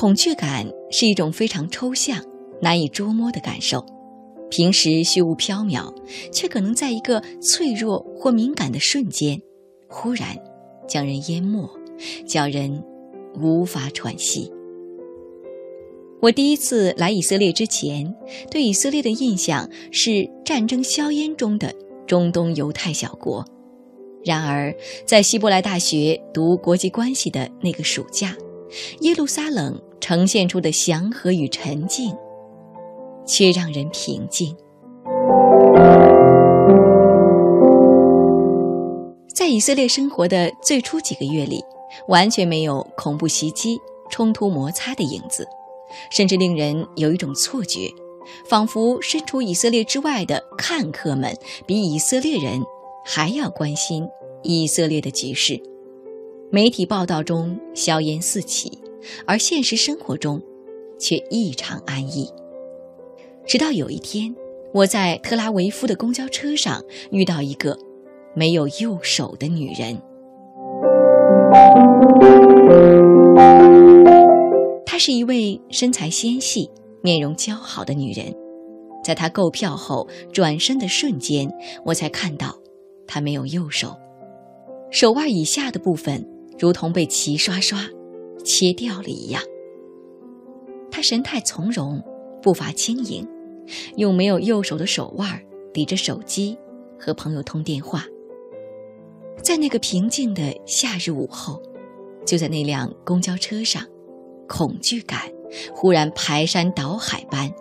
恐惧感是一种非常抽象、难以捉摸的感受，平时虚无缥缈，却可能在一个脆弱或敏感的瞬间，忽然将人淹没，叫人无法喘息。我第一次来以色列之前，对以色列的印象是战争硝烟中的中东犹太小国。然而，在希伯来大学读国际关系的那个暑假，耶路撒冷呈现出的祥和与沉静，却让人平静。在以色列生活的最初几个月里，完全没有恐怖袭击、冲突摩擦的影子。甚至令人有一种错觉，仿佛身处以色列之外的看客们比以色列人还要关心以色列的局势。媒体报道中硝烟四起，而现实生活中却异常安逸。直到有一天，我在特拉维夫的公交车上遇到一个没有右手的女人。她是一位身材纤细、面容姣好的女人，在她购票后转身的瞬间，我才看到她没有右手，手腕以下的部分如同被齐刷刷切掉了一样。他神态从容，步伐轻盈，用没有右手的手腕抵着手机和朋友通电话。在那个平静的夏日午后，就在那辆公交车上。恐惧感忽然排山倒海般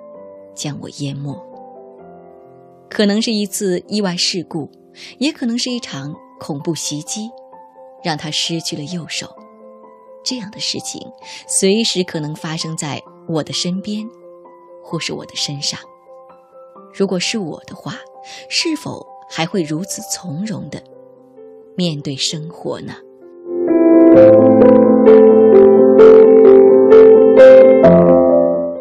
将我淹没，可能是一次意外事故，也可能是一场恐怖袭击，让他失去了右手。这样的事情随时可能发生在我的身边，或是我的身上。如果是我的话，是否还会如此从容的面对生活呢？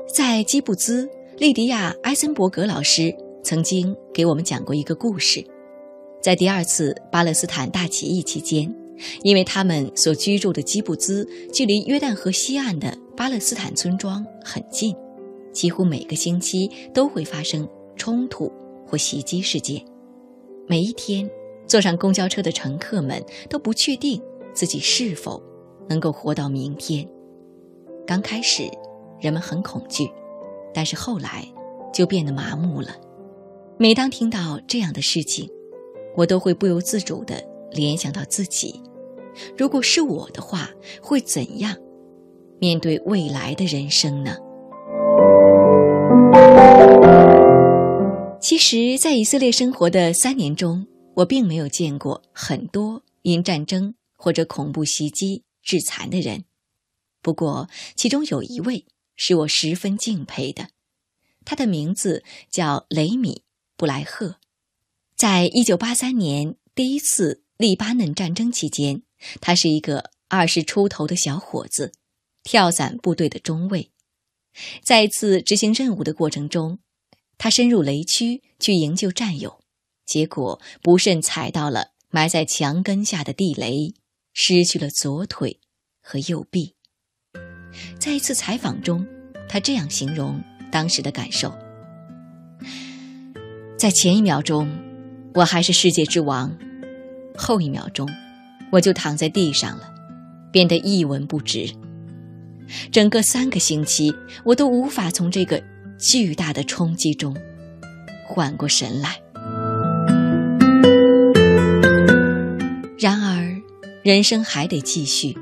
在基布兹，利迪亚·埃森伯格老师曾经给我们讲过一个故事。在第二次巴勒斯坦大起义期间，因为他们所居住的基布兹距离约旦河西岸的巴勒斯坦村庄很近，几乎每个星期都会发生冲突或袭击事件。每一天，坐上公交车的乘客们都不确定自己是否能够活到明天。刚开始，人们很恐惧，但是后来就变得麻木了。每当听到这样的事情，我都会不由自主地联想到自己：如果是我的话，会怎样面对未来的人生呢？其实，在以色列生活的三年中，我并没有见过很多因战争或者恐怖袭击致残的人。不过，其中有一位是我十分敬佩的，他的名字叫雷米·布莱赫。在一九八三年第一次黎巴嫩战争期间，他是一个二十出头的小伙子，跳伞部队的中尉。在一次执行任务的过程中，他深入雷区去营救战友，结果不慎踩到了埋在墙根下的地雷，失去了左腿和右臂。在一次采访中，他这样形容当时的感受：在前一秒钟，我还是世界之王；后一秒钟，我就躺在地上了，变得一文不值。整个三个星期，我都无法从这个巨大的冲击中缓过神来。然而，人生还得继续。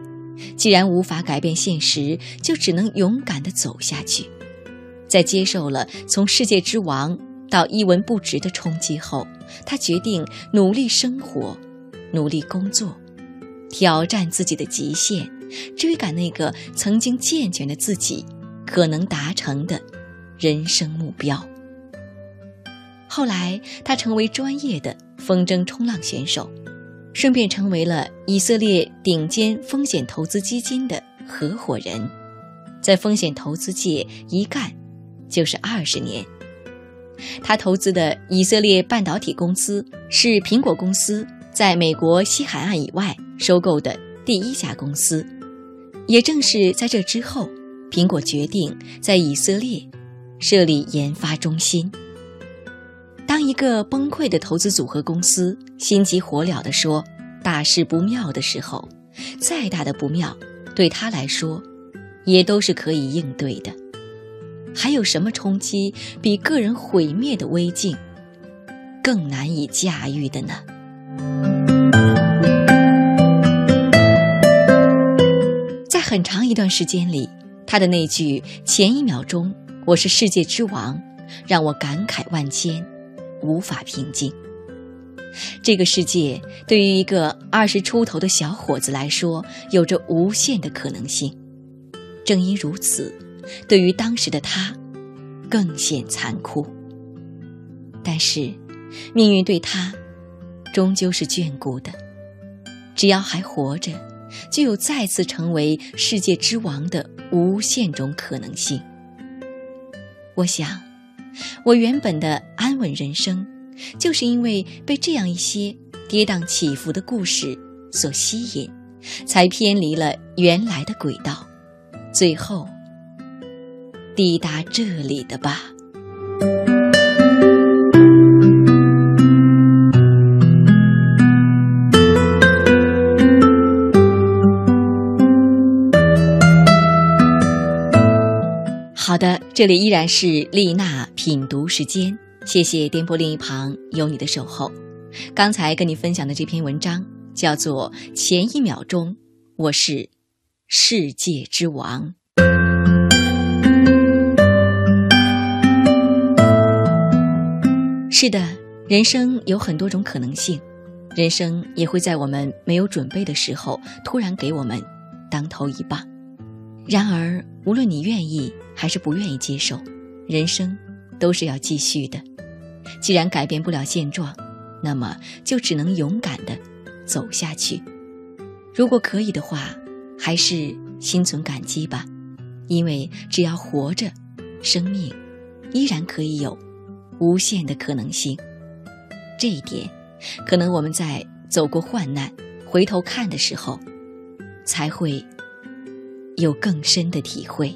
既然无法改变现实，就只能勇敢地走下去。在接受了从世界之王到一文不值的冲击后，他决定努力生活，努力工作，挑战自己的极限，追赶那个曾经健全的自己可能达成的人生目标。后来，他成为专业的风筝冲浪选手。顺便成为了以色列顶尖风险投资基金的合伙人，在风险投资界一干就是二十年。他投资的以色列半导体公司是苹果公司在美国西海岸以外收购的第一家公司。也正是在这之后，苹果决定在以色列设立研发中心。当一个崩溃的投资组合公司心急火燎地说“大事不妙”的时候，再大的不妙，对他来说，也都是可以应对的。还有什么冲击比个人毁灭的危境更难以驾驭的呢？很长一段时间里，他的那句“前一秒钟我是世界之王”，让我感慨万千，无法平静。这个世界对于一个二十出头的小伙子来说，有着无限的可能性。正因如此，对于当时的他，更显残酷。但是，命运对他，终究是眷顾的。只要还活着，就有再次成为世界之王的无限种可能性。我想，我原本的安稳人生。就是因为被这样一些跌宕起伏的故事所吸引，才偏离了原来的轨道，最后抵达这里的吧。这里依然是丽娜品读时间。谢谢电波另一旁有你的守候。刚才跟你分享的这篇文章叫做《前一秒钟我是世界之王》。是的，人生有很多种可能性，人生也会在我们没有准备的时候突然给我们当头一棒。然而，无论你愿意还是不愿意接受，人生都是要继续的。既然改变不了现状，那么就只能勇敢的走下去。如果可以的话，还是心存感激吧，因为只要活着，生命依然可以有无限的可能性。这一点，可能我们在走过患难，回头看的时候，才会有更深的体会。